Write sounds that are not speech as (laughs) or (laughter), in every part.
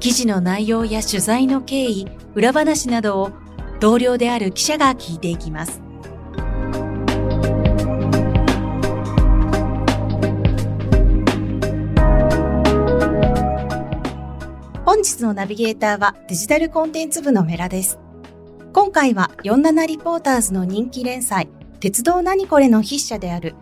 記事の内容や取材の経緯、裏話などを同僚である記者が聞いていきます。本日のナビゲーターはデジタルコンテンツ部のメラです。今回は47リポーターズの人気連載、鉄道何これの筆者である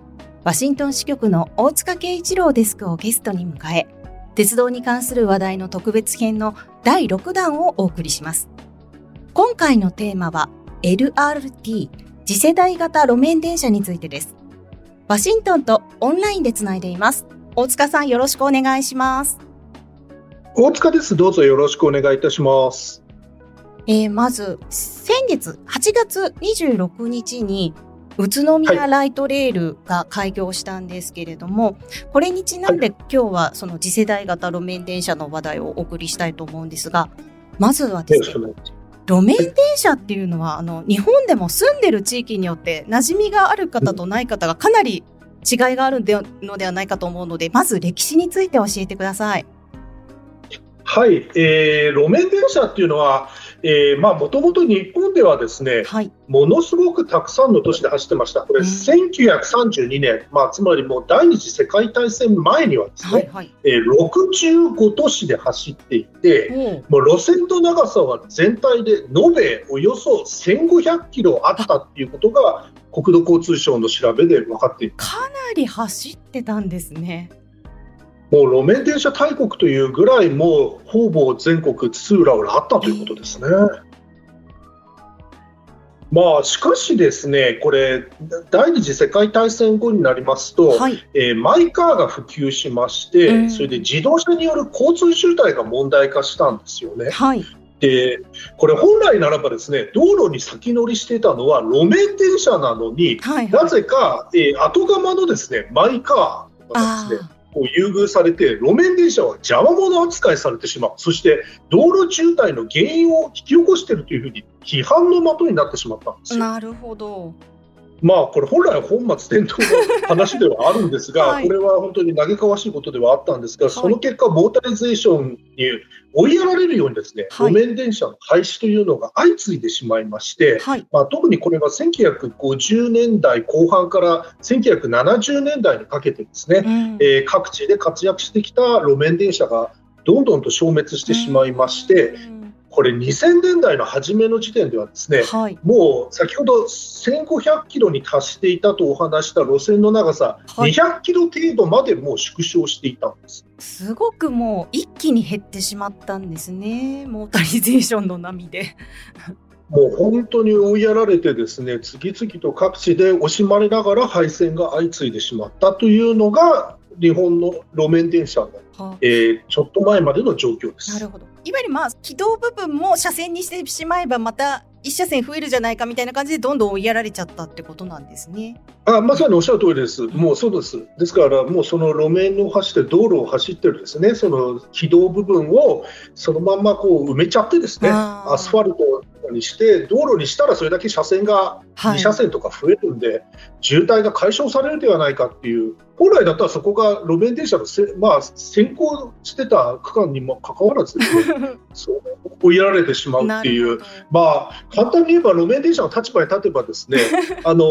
ワシントン支局の大塚圭一郎デスクをゲストに迎え、鉄道に関する話題の特別編の第6弾をお送りします。今回のテーマは LRT 次世代型路面電車についてです。ワシントンとオンラインでつないでいます。大塚さんよろしくお願いします。大塚です。どうぞよろしくお願いいたします。えー、まず、先月8月26日に宇都宮ライトレールが開業したんですけれども、はい、これにちなんで今日はその次世代型路面電車の話題をお送りしたいと思うんですが、まずはですね、路面電車っていうのは、あの、日本でも住んでる地域によって馴染みがある方とない方がかなり違いがあるのではないかと思うので、まず歴史について教えてください。はい、えー、路面電車っていうのは、えまあ、もともと日本ではですね、はい、ものすごくたくさんの都市で走ってました。これ、1932年、まあ、つまりもう第二次世界大戦前にはですね、はいはい、えー、65都市で走っていて、もう路線の長さは全体で延べおよそ1500キロあったっていうことが、国土交通省の調べで分かっているかなり走ってたんですね。もう路面電車大国というぐらい、もうほぼ全国津々浦々あったということですね。まあ、しかしですね、これ、第二次世界大戦後になりますと、はい、えー、マイカーが普及しまして、うん、それで自動車による交通渋滞が問題化したんですよね。はい、でこれ、本来ならばですね道路に先乗りしていたのは路面電車なのに、はいはい、なぜか、えー、後釜のですねマイカーがですねこう優遇されて路面電車は邪魔者扱いされてしまうそして道路渋滞の原因を引き起こしているというふうに批判の的になってしまったんですよ。なるほどまあこれ本来は本末転倒の話ではあるんですが、はい、これは本当に嘆かわしいことではあったんですが、その結果、モータリゼーションに追いやられるようにですね、はい、路面電車の廃止というのが相次いでしまいまして、はい、まあ、特にこれは1950年代後半から1970年代にかけてですね、うん、えー、各地で活躍してきた路面電車がどんどんと消滅してしまいまして、うんこれ2000年代の初めの時点ではですね、はい、もう先ほど1500キロに達していたとお話した路線の長さ、はい、200キロ程度までもう縮小していたんです。すごくもう一気に減ってしまったんですね。モータリゼーションの波で。もう本当に追いやられてですね次々と各地で惜しまれながら廃線が相次いでしまったというのが日本の路面電車の、はあ、えー、ちょっと前までの状況です。なるほどいわゆるまあ軌道部分も車線にしてしまえばまた一車線増えるじゃないかみたいな感じでどんどん追いやられちゃったってことなんですね。あまさにおっしゃる通りです。もうそうです。ですからもうその路面を走って道路を走ってるですね、その軌道部分をそのまんまこう埋めちゃってですね、アスファルトにして道路にしたらそれだけ車線が2車線とか増えるんで、はい、渋滞が解消されるではないかっていう本来だったらそこが路面電車のせ、まあ、先行してた区間にもかかわらず (laughs) そう追いやられてしまうっていう、まあ、簡単に言えば路面電車の立場に立てばですね (laughs) あの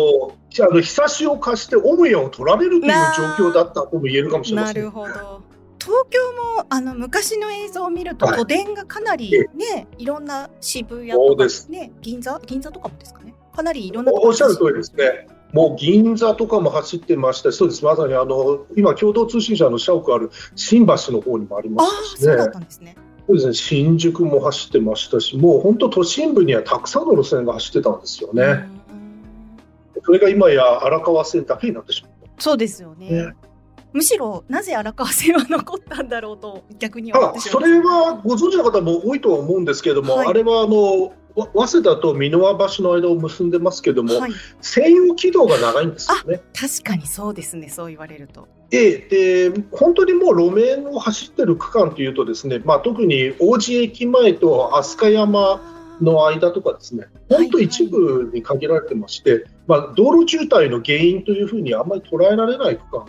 あの日差しを貸して母屋を取られるという状況だったとも言えるかもしれません。なるほど東京もあの昔の映像を見ると、都電がかなりね、いろんな渋谷とかね、銀座？銀座とかもですかね？かなりいろんなおっしゃる通りですね。もう銀座とかも走ってましたそうです、まさにあの今、共同通信社の社屋ある新橋の方にもありましたしね。そうだったんですね。そうですね。新宿も走ってましたし、もう本当、都心部にはたくさんの路線が走ってたんですよね。それが今や荒川線だけになってしまった。そうですよね。ねむしろなぜ荒川線は残ったんだろうと逆にあそれはご存知の方も多いとは思うんですけれども、はい、あれはあの早稲田と箕輪橋の間を結んでますけども、はい、専用軌道が長いんですよね。確かにそうですね、そう言われると。ええ、で本当にもう路面を走ってる区間というとですね、まあ、特に王子駅前と飛鳥山の間とかですね、本当一部に限られてまして、はいはい、まあ、道路渋滞の原因というふうにあんまり捉えられない区間を、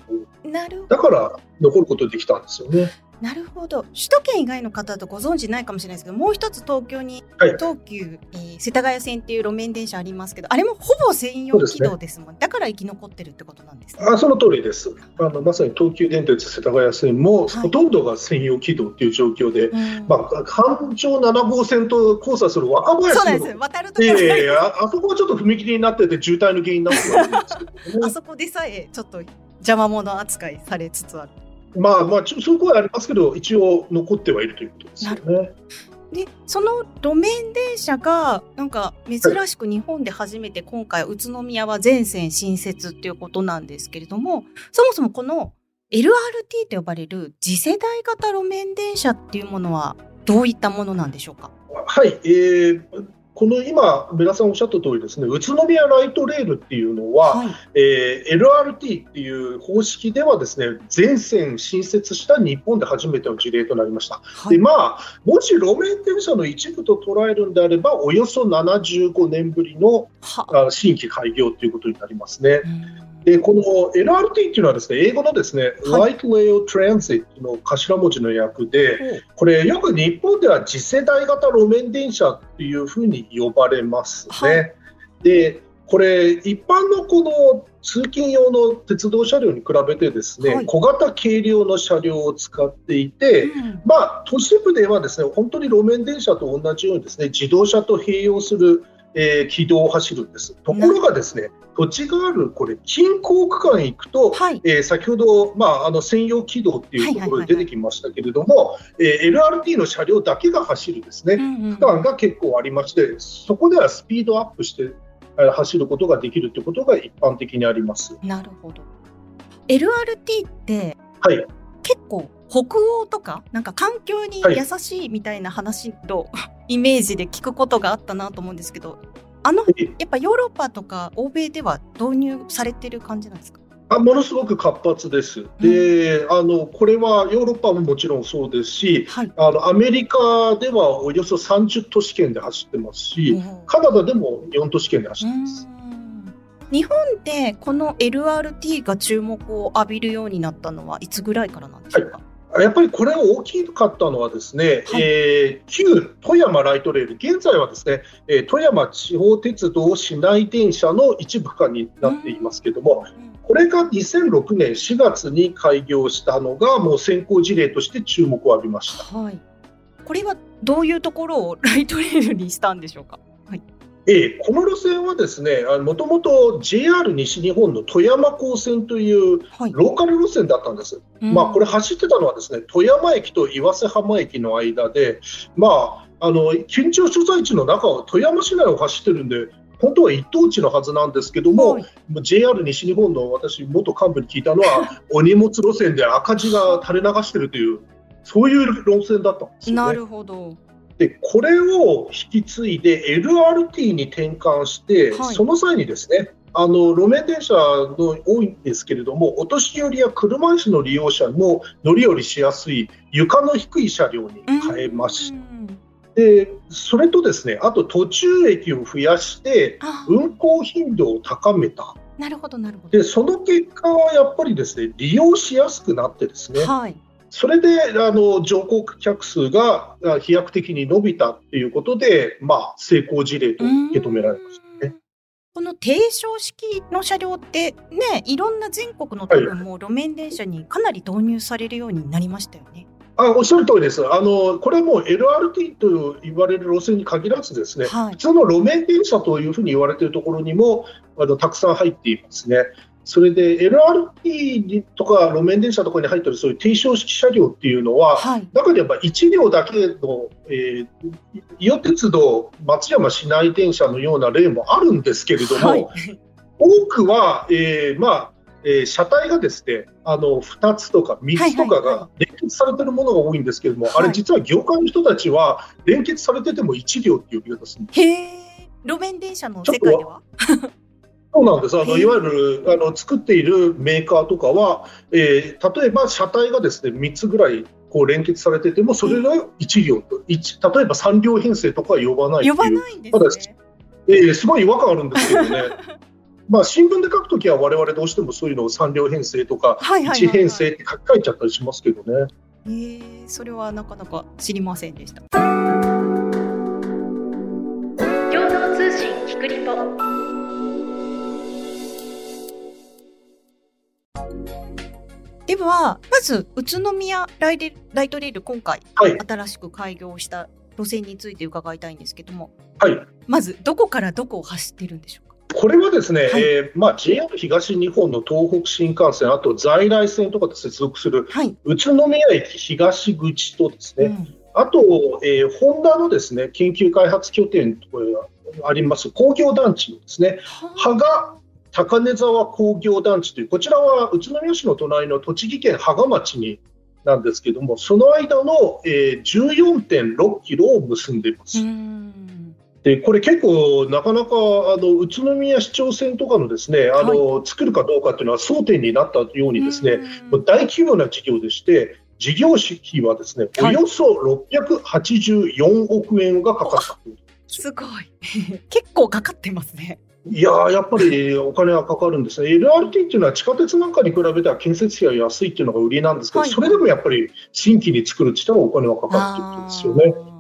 だから残ることができたんですよね。なるほど。首都圏以外の方とご存知ないかもしれないですけどもう一つ東京に、はい、東急、えー、世田谷線っていう路面電車ありますけどあれもほぼ専用軌道ですもん、ね、だから生き残ってるってことなんですかあその通りです。あのまさに東急電鉄世田谷線も、ほとんどが専用軌道っていう状況で、まあ、環状7号線と交差する若林そうです渡るところ、えー、ああそこはちょっと踏切になってて渋滞の原因になってるんですけど、(laughs) あそこでさえちょっと邪魔者扱いされつつあるまあまあ、そういう声ありますけど、一応残ってはいるということですよね。でその路面電車がなんか珍しく日本で初めて今回宇都宮は全線新設っていうことなんですけれどもそもそもこの LRT と呼ばれる次世代型路面電車っていうものはどういったものなんでしょうか？はい、えー、この今、皆さんおっしゃった通りですね、宇都宮ライトレールっていうのは、はい、えー、LRT っていう方式ではですね、全線新設した日本で初めての事例となりました。はい、で、まあ、もし路面電車の一部と捉えるんであれば、およそ75年ぶりの新規開業ということになりますね。でこの LRT っていうのはですね英語のですね、はい、Light Rail Transit の頭文字の訳で、これよく日本では次世代型路面電車っていうふうに呼ばれますね。はい、でこれ一般のこの通勤用の鉄道車両に比べてですね、はい、小型軽量の車両を使っていて、うん、まあ、都市部ではですね本当に路面電車と同じようにですね自動車と併用するえー、軌道を走るんです。ところがですね、土地があるこれ近郊区間行くと、はい、えー、先ほど、まあ、あの専用軌道っていうところで出てきましたけれども、え LRT の車両だけが走るですね、うんうん、区間が結構ありまして、そこではスピードアップして走ることができるということが一般的にあります。なるほど。LRT って、はい、結構北欧とかなんか環境に優しいみたいな話と、はい、イメージで聞くことがあったなと思うんですけどあのやっぱヨーロッパとか欧米では導入されてる感じなんですか？あものすごく活発です。で、うん、あのこれはヨーロッパももちろんそうですし、はい、あのアメリカではおよそ30都市圏で走ってますし、うん、カナダでも4都市圏で走ってます。日本でこの LRT が注目を浴びるようになったのはいつぐらいからなんでしょうか、はいやっぱりこれ大きかったのはですね、はい、えー、旧富山ライトレール、現在はですね、えー、富山地方鉄道市内電車の一部区になっていますけれども、これが2006年4月に開業したのが、もう先行事例として注目を浴びました。はい、これはどういうところをライトレールにしたんでしょうか？はいええ、この路線はですね、もともと JR 西日本の富山高線というローカル路線だったんです。はい、まあ、これ走ってたのはですね、富山駅と岩瀬浜駅の間で、まあ、あの、緊張所在地の中を富山市内を走ってるんで、本当は一等地のはずなんですけども、はい、JR 西日本の私、元幹部に聞いたのは、お荷物路線で赤字が垂れ流してるという、そういう路線だったんですよ、ね、なるほど。でこれを引き継いで LRT に転換して、はい、その際にですねあの路面電車の多いんですけれども、お年寄りや車椅子の利用者も乗り降りしやすい床の低い車両に変えました。でそれとですねあと途中駅を増やして運行頻度を高めた。なるほどなるほど。でその結果はやっぱりですね利用しやすくなってですね、はい、それであの乗降客数が飛躍的に伸びたということで、まあ、成功事例と受け止められましたね。この低床式の車両ってね、いろんな全国の多分も路面電車にかなり導入されるようになりましたよね。あおっしゃる通りです。あのこれはもう LRT と言われる路線に限らずですね、はい、普通の路面電車というふうに言われているところにもあのたくさん入っていますね。それで LRT とか路面電車とかに入ってるそういう低床式車両っていうのは、はい、中では1両だけの、えー、伊予鉄道松山市内電車のような例もあるんですけれども、はい、多くは、えー、まあえー、車体がですね、あの、2つとか3つとかが連結されてるものが多いんですけれども、はいはい。はい、あれ実は業界の人たちは連結されてても1両っていう呼び方するんです。へえ、路面電車の世界では？そうなんです。あの、いわゆる、あの、作っているメーカーとかは、えー、例えば車体がですね、3つぐらいこう連結されてても、それが1両と、例えば3両編成とかは呼ばない呼ばないんですね。えー、すごい違和感あるんですけどね。(laughs) まあ新聞で書くときは、われわれどうしてもそういうのを3両編成とか、1編成って書き換えちゃったりしますけどね。えー、それはなかなか知りませんでした。共同通信キクリポではまず宇都宮ライライトレール今回、はい、新しく開業した路線について伺いたいんですけども、はい、まずどこからどこを走ってるんでしょうか？これはですね、はい、えー、まあ、JR 東日本の東北新幹線、あと在来線とかと接続する、宇都宮駅東口とですね、うん、あと、えー、ホンダのですね研究開発拠点とあります工業団地のですね、羽賀高根沢工業団地という、こちらは宇都宮市の隣の栃木県芳賀町になんですけども、その間の、えー、14.6キロを結んでいます。でこれ結構なかなかあの宇都宮市長選とかのですねあの、はい、作るかどうかっていうのは争点になったようにですね大規模な事業でして事業費はですね、およそ684億円がかかった、すごい。(laughs) 結構かかってますねいややっぱりお金はかかるんですね、LRT っていうのは地下鉄なんかに比べては建設費が安いっていうのが売りなんですけど、はい、それでもやっぱり新規に作るって言ったらお金はかかるってことですよね。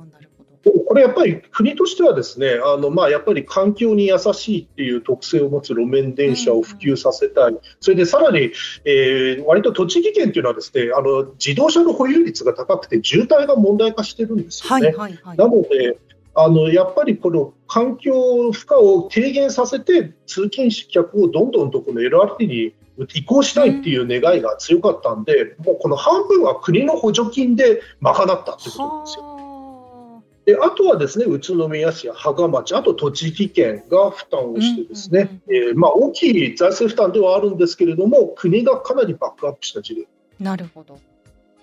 これやっぱり国としてはですねあの、まあ、やっぱり環境に優しいっていう特性を持つ路面電車を普及させたい、うん、それでさらに、えー、割と栃木県というのはですねあの自動車の保有率が高くて渋滞が問題化してるんですよね。はいはいはい、なのであのやっぱりこの環境負荷を低減させて通勤客をどんどんとこの LRT に移行したいっていう願いが強かったんで、もうこの半分は国の補助金で賄ったってことなんですよ。であとはですね宇都宮市や芳賀町、あと栃木県が負担をして、ですね、えまあ、大きい財政負担ではあるんですけれども、国がかなりバックアップした事例。なるほど。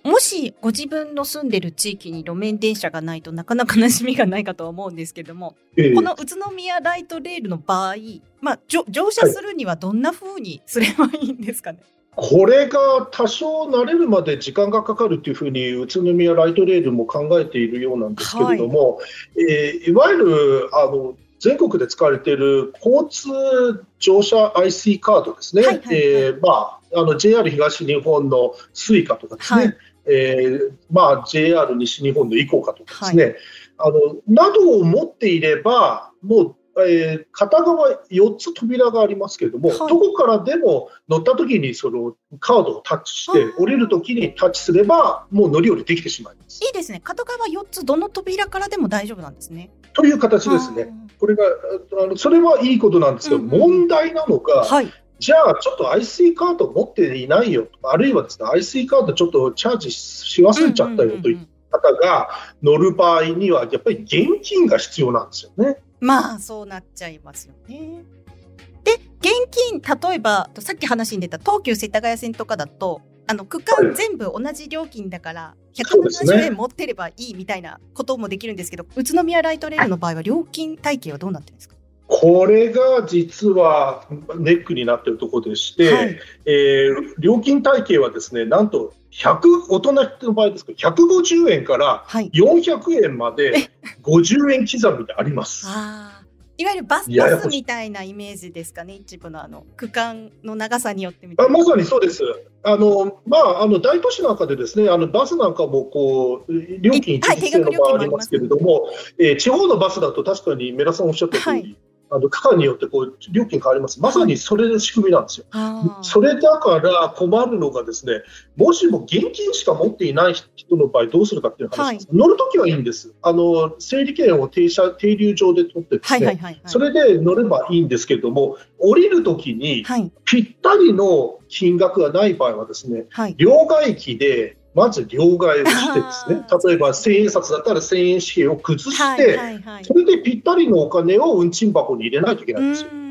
もしご自分の住んでる地域に路面電車がないとなかなか馴染みがないかとは思うんですけども、えー、この宇都宮ライトレールの場合、まあ、乗車するにはどんなふうにすればいいんですかね、はい、これが多少慣れるまで時間がかかるというふうに宇都宮ライトレールも考えているようなんですけれども、はい、えー、いわゆるあの全国で使われている交通乗車 IC カードですね、えまあ、あの JR 東日本の Suica とかですね、はいえーまあ、JR 西日本のイコカとかですね、はい、あのなどを持っていれば、もう、えー、片側4つ扉がありますけれども、はい、どこからでも乗った時にそのカードをタッチして、降りる時にタッチすれば、もう乗り降りできてしまいます。いいですね、片側4つ、どの扉からでも大丈夫なんですね。という形ですね。これがあのそれはいいことなんですけど、うんうん、問題なのが、はいじゃあちょっと IC カード持っていないよあるいはですね IC カードちょっとチャージし忘れちゃったよという方が乗る場合にはやっぱり現金が必要なんですよね。まあそうなっちゃいますよね。で現金例えばさっき話に出た東急世田谷線とかだとあの区間全部同じ料金だから170円持ってればいいみたいなこともできるんですけど、ね、宇都宮ライトレールの場合は料金体系はどうなってるんですか？これが実はネックになっているところでして、はい、えー、料金体系はですねなんと100大人の場合ですけど150円から400円まで50円刻みであります。はいいわゆるバスバスみたいなイメージですかね、一部のあの区間の長さによってあまさにそうです。あのまあ、あの大都市なんかでですねあのバスなんかもこう料金一律制の場合ありますけれども、はい、えー、地方のバスだと確かにメラさんおっしゃった通り、はいあの区間によってこう料金変わります、まさにそれの仕組みなんですよ。それだから困るのが、ですねもしも現金しか持っていない人の場合、どうするかっていう話です、はい、乗るときはいいんです、あの整理券を停車停留場で取ってですね、それで乗ればいいんですけれども、降りるときにぴったりの金額がない場合は、ですね、はい、両替機でまず両替をしてですね、(laughs) 例えば千円札だったら千円紙幣を崩して、それでぴったりのお金を運賃箱に入れないといけないんですよ。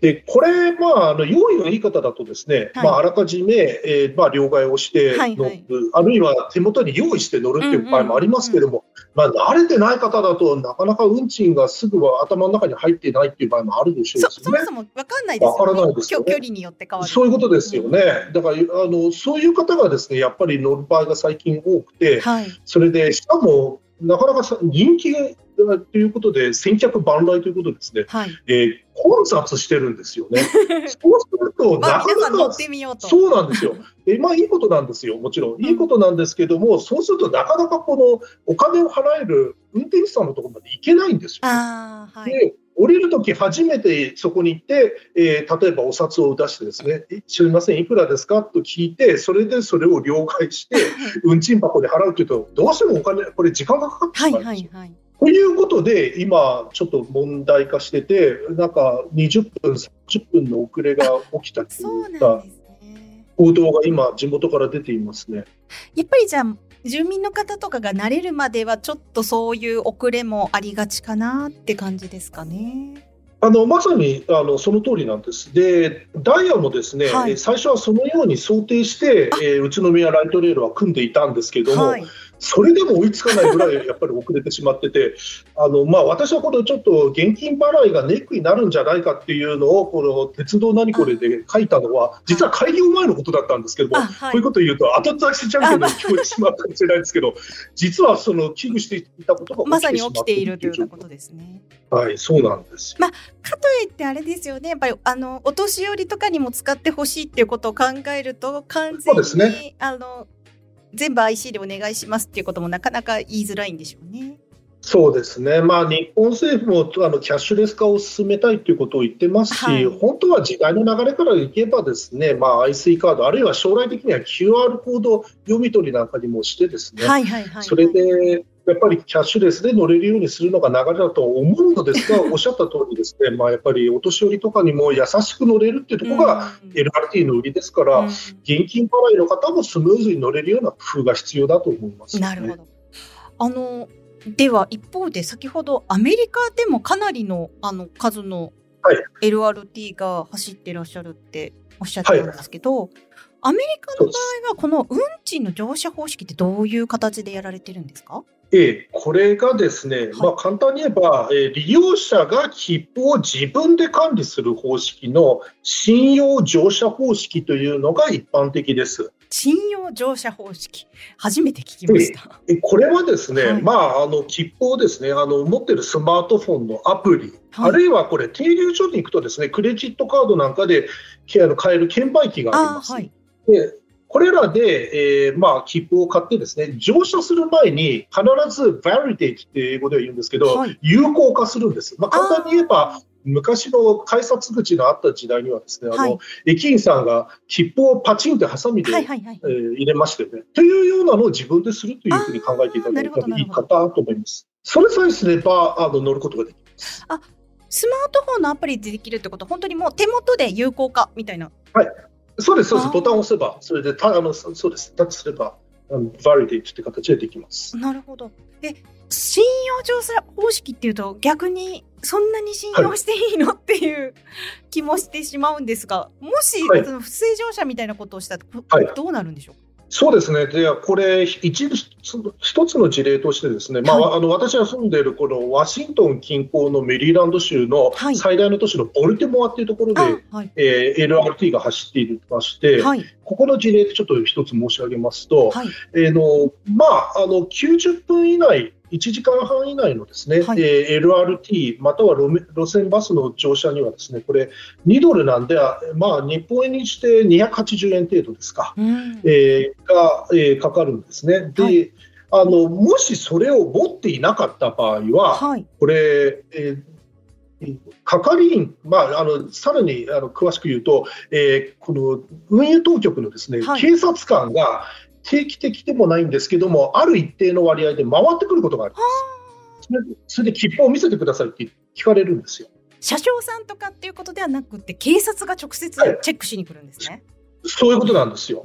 でこれ、まあ、あの用意のいい方だとですね、はい、まあ、あらかじめ、えーまあ、両替をして乗る、はいはい、あるいは手元に用意して乗るっていう場合もありますけども、まあ、慣れてない方だとなかなか運賃がすぐは頭の中に入っていないっていう場合もあるでしょうし、ね、そもそも分かんないですよね。からないですよ、ね、距離によって変わる。そういうことですよね。だからあのそういう方がですねやっぱり乗る場合が最近多くて、はい、それでしかもなかなか人気ということで、先客万来ということですね、はい、えー、混雑してるんですよね。(laughs) そうすると、なかなか、そうなんですよ。えまあ、いいことなんですよ、もちろん。いいことなんですけども、うん、そうすると、なかなかこのお金を払える運転手さんのところまで行けないんですよ。はい、で降りるとき初めてそこに行って、えー、例えばお札を出してですね、すみません、いくらですか？と聞いて、それでそれを了解して、運賃箱で払うというと、どうしてもお金、これ時間がかかってしまうんですよ。はいはいはいということで、今、ちょっと問題化してて、なんか20分、30分の遅れが起きたといった報道が今、地元から出ていますね。やっぱりじゃあ、住民の方とかが慣れるまでは、ちょっとそういう遅れもありがちかなって感じですかね。あのまさにあのその通りなんです。で、ダイヤもですね、はい、最初はそのように想定して、えー、宇都宮ライトレールは組んでいたんですけども、はい、それでも追いつかないぐらいやっぱり遅れてしまってて、(laughs) あのまあ、私はこれちょっと現金払いがネックになるんじゃないかっていうのを、この鉄道何これで書いたのは、実は開業前のことだったんですけども、はい、こういうことを言うと、後出しじゃんけんに聞こえてしまったかもしれないですけど、(laughs) 実はその危惧していたことがまさに起きているということですね。はい、そうなんですまあ、かといってあれですよね、やっぱりあのお年寄りとかにも使ってほしいっていうことを考えると、完全に、ね、あの全部 IC でお願いしますっていうこともなかなか言いづらいんでしょうね。そうですね、まあ、日本政府もあのキャッシュレス化を進めたいということを言ってますし、はい、本当は時代の流れからいけば、ですね、まあ、IC カード、あるいは将来的には QR コード読み取りなんかにもして、ですね、それでやっぱりキャッシュレスで乗れるようにするのが流れだと思うのですが、(laughs) おっしゃった通りですね、まあ、やっぱりお年寄りとかにも優しく乗れるっていうところが LRT の売りですから、現金払いの方もスムーズに乗れるような工夫が必要だと思います、ね、なるほど。あのでは一方で先ほどアメリカでもかなりのあの数の LRT が走ってらっしゃるっておっしゃってたんですけど、はい、アメリカの場合はこの運賃の乗車方式ってどういう形でやられてるんですか？ええ、これがですね、はい、まあ、簡単に言えば、えー、利用者が切符を自分で管理する方式の信用乗車方式というのが一般的です。信用乗車方式、初めて聞きました。えこれはですね、はい、まあ、あの切符をですねあの持ってるスマートフォンのアプリ、はい、あるいはこれ、停留所に行くとですねクレジットカードなんかで買える券売機があります。でこれらで、えー、まあ、切符を買ってですね、乗車する前に必ず validate って英語では言うんですけど、はい、有効化するんです。まあ、簡単に言えば、昔の改札口のあった時代にはですね、あの、駅員さんが切符をパチンってハサミで、はいはいはい、えー、入れましてね、というようなのを自分でするというふうに考えていただいたらいいかなと思います。それさえすればあの乗ることができます。あスマートフォンのアプリでできるってことは、本当にもう手元で有効化みたいな。はい、そうです、そうです。ボタンを押せば、それで、たあのそうです。タッチすれば、あのバリデートって形でできます。なるほど。え、信用調査方式っていうと、逆にそんなに信用していいの、はい、っていう気もしてしまうんですが、もし、はい、その不正乗車みたいなことをしたら、はい、どうなるんでしょう？かそうですね、でこれ一、一つの事例として、ですね、まあ、あの私が住んでいるこのワシントン近郊のメリーランド州の最大の都市のボルテモアっていうところで、はい、えー、LRT が走っていまして、はい、ここの事例でちょっと一つ申し上げますと、はい、えー、のまあ、あの90分以内1時間半以内のですね、はい、えー、LRT または路線バスの乗車にはですねこれ2ドルなんで、まあ、日本円にして280円程度ですか、うん、えー、が、えー、かかるんですね。で、はい、あのもしそれを持っていなかった場合は、はい、これ、えー係員、まあ、あのさらにあの詳しく言うと、えー、この運輸当局のですね、はい、警察官が定期的でもないんですけども、ある一定の割合で回ってくることがあります。それで切符を見せてくださいって聞かれるんですよ。車掌さんとかっていうことではなくて、警察が直接チェックしに来るんですね。はい、そういうことなんですよ。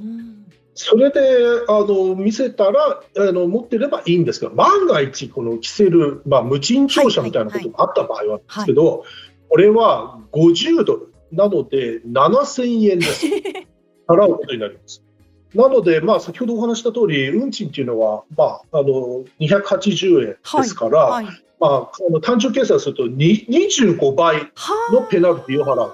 それであの見せたらあの持ってればいいんですけど、万が一、この着せる、まあ、無賃乗車みたいなことがあった場合はですけど、これは50ドル、なので、7000円です。(laughs) 払うことになります。なので、まあ、先ほどお話した通り、運賃っていうのは、まあ、あの280円ですから、はいはい、まあ、あの単純計算すると25倍のペナルティを払う。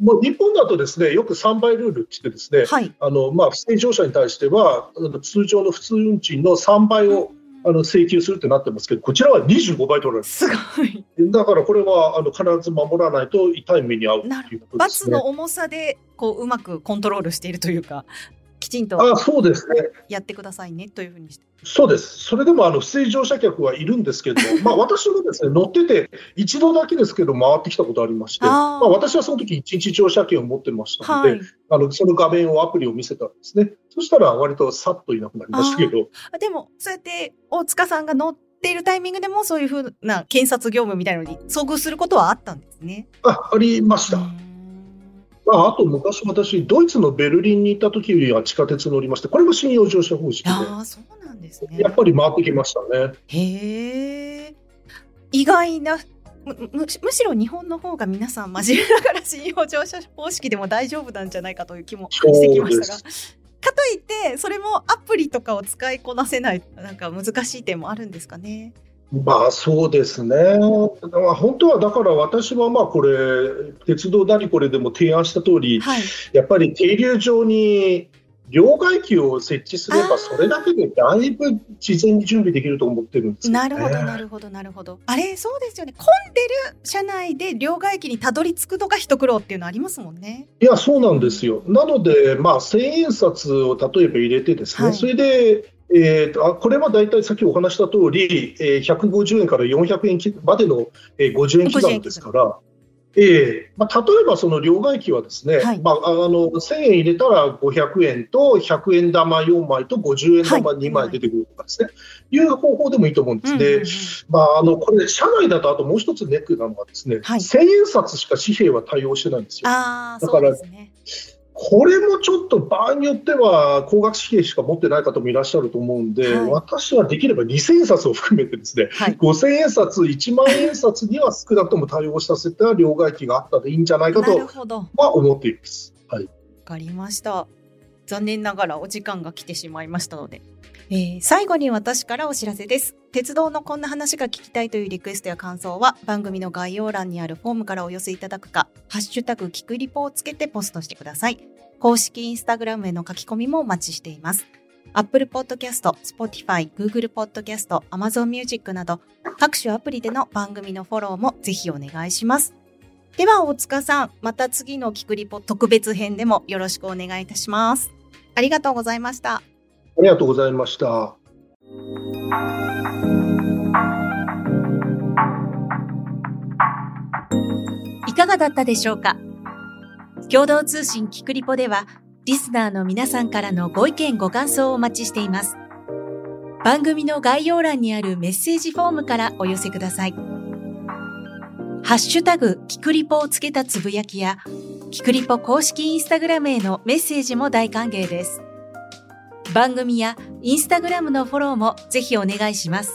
もう日本だとですねよく3倍ルールって言ってですね、はい、あのまあ、不正乗車に対しては通常の普通運賃の3倍をあの請求するってなってますけど、こちらは25倍取られる。すごい。だからこれはあの必ず守らないと痛い目に遭うということです、ね、罰の重さでこううまくコントロールしているというか、きちんとあそうですね。やってくださいねというふうにして。そうです、それでもあの不正乗車客はいるんですけども、(laughs) まあ、私もですね乗ってて、一度だけですけど、回ってきたことありまして、あまあ、私はその時一日乗車券を持ってましたので、はい、あのその画面をアプリを見せたんですね、そしたら割とさっといなくなりましたけど。でも、そうやって大塚さんが乗っているタイミングでも、そういうふうな検察業務みたいなのに遭遇することはあったんですね。あありました。まあ、あと昔、私、ドイツのベルリンに行った時には地下鉄乗りまして、これも信用乗車方式で、あそうなんですね、やっぱり回ってきましたね。へえ、意外なむむしろ日本の方が皆さん真面目ながら信用乗車方式でも大丈夫なんじゃないかという気もしてきましたが。かといってそれもアプリとかを使いこなせないなんか難しい点もあるんですかね。まあそうですね、本当はだから私はまあこれ、鉄道なりこれでも提案した通り、はい、やっぱり停留場に両替機を設置すれば、それだけでだいぶ事前に準備できると思ってるんです、ね、なるほど、なるほど、なるほど。あれ、そうですよね、混んでる車内で両替機にたどり着くのが一苦労っていうのありますもんね。いや、そうなんですよ。なので、まあ、千円札を例えば入れてですね、はい、それでえーと、あこれは大体さっきお話した通り、えー、150円から400円までの、えー、50円刻みですから、えーまあ、例えばその両替機はですね、はい、まあ、あの1000円入れたら500円と100円玉4枚と50円玉2枚出てくるとかですね、はい、いう方法でもいいと思うんです。で、まあ、あのこれ、社内だとあともう一つネックなのがですね、はい、1000円札しか紙幣は対応してないんですよ。あだから、ね、これもちょっと場合によっては高額紙幣しか持ってない方もいらっしゃると思うんで、はい、私はできれば2000円札を含めてですね、はい、5000円札、1万円札には少なくとも対応させた両替機があったでいいんじゃないかとは思っています。はい、わかりました。残念ながらお時間が来てしまいましたので、えー、最後に私からお知らせです。鉄道のこんな話が聞きたいというリクエストや感想は番組の概要欄にあるフォームからお寄せいただくか、ハッシュタグキクリポをつけてポストしてください。公式インスタグラムへの書き込みもお待ちしています。Apple Podcast、Spotify、Google Podcast、Amazon Music など各種アプリでの番組のフォローもぜひお願いします。では大塚さん、また次のキクリポ特別編でもよろしくお願いいたします。ありがとうございました。ありがとうございました。いかがだったでしょうか？共同通信キクリポでは、リスナーの皆さんからのご意見ご感想をお待ちしています。番組の概要欄にあるメッセージフォームからお寄せください。ハッシュタグキクリポをつけたつぶやきや、キクリポ公式インスタグラムへのメッセージも大歓迎です。番組やインスタグラムのフォローもぜひお願いします。